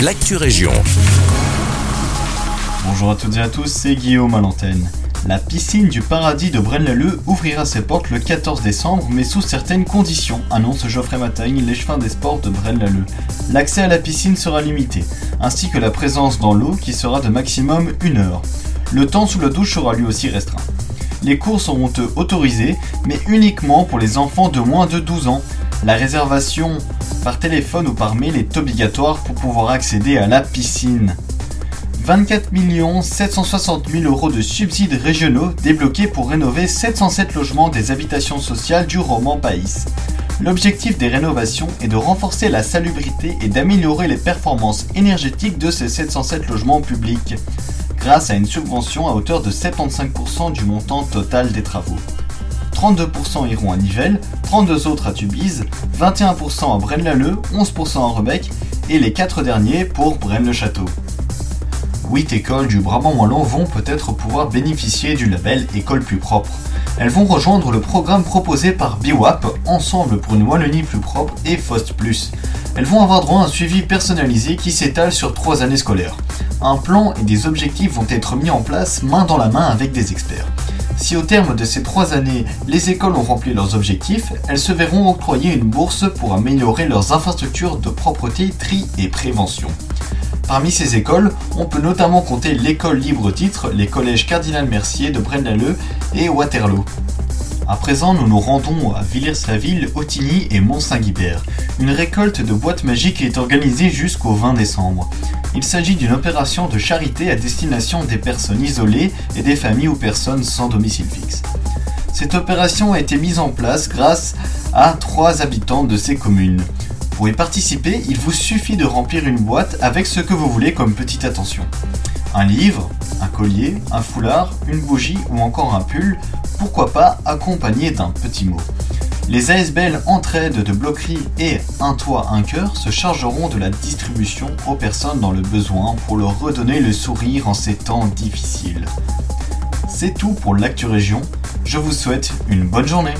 l'actu région. Bonjour à toutes et à tous, c'est Guillaume à. La piscine du paradis de Braine-l'Alleud ouvrira ses portes le 14 décembre, mais sous certaines conditions, annonce Geoffrey Matagne, l'échevin des sports de Braine-l'Alleud. L'accès à la piscine sera limité, ainsi que la présence dans l'eau qui sera de maximum une heure. Le temps sous la douche sera lui aussi restreint. Les cours seront autorisés, mais uniquement pour les enfants de moins de 12 ans. La réservation par téléphone ou par mail est obligatoire pour pouvoir accéder à la piscine. 24 760 000 euros de subsides régionaux débloqués pour rénover 707 logements des habitations sociales du roman Pays. L'objectif des rénovations est de renforcer la salubrité et d'améliorer les performances énergétiques de ces 707 logements publics, grâce à une subvention à hauteur de 75% du montant total des travaux. 32% iront à Nivelles, 32 autres à Tubize, 21% à Braine-l'Alleud, 11% à Rebec et les 4 derniers pour Braine-le-Château. 8 écoles du Brabant Wallon vont peut-être pouvoir bénéficier du label École plus propre. Elles vont rejoindre le programme proposé par BIWAP, Ensemble pour une Wallonie plus propre et FOST+. Elles vont avoir droit à un suivi personnalisé qui s'étale sur 3 années scolaires. Un plan et des objectifs vont être mis en place main dans la main avec des experts. Si au terme de ces trois années, les écoles ont rempli leurs objectifs, elles se verront octroyer une bourse pour améliorer leurs infrastructures de propreté, tri et prévention. Parmi ces écoles, on peut notamment compter l'école libre titre, les collèges Cardinal Mercier de Braine-l'Alleud et Waterloo. À présent, nous nous rendons à Villers-la-Ville, Autigny et Mont-Saint-Guibert. Une récolte de boîtes magiques est organisée jusqu'au 20 décembre. Il s'agit d'une opération de charité à destination des personnes isolées et des familles ou personnes sans domicile fixe. Cette opération a été mise en place grâce à trois habitants de ces communes. Pour y participer, il vous suffit de remplir une boîte avec ce que vous voulez comme petite attention. Un livre, un collier, un foulard, une bougie ou encore un pull, pourquoi pas accompagné d'un petit mot. Les ASBL Entraide de Bloquerie et Un Toit, Un Cœur se chargeront de la distribution aux personnes dans le besoin pour leur redonner le sourire en ces temps difficiles. C'est tout pour l'actu région. Je vous souhaite une bonne journée.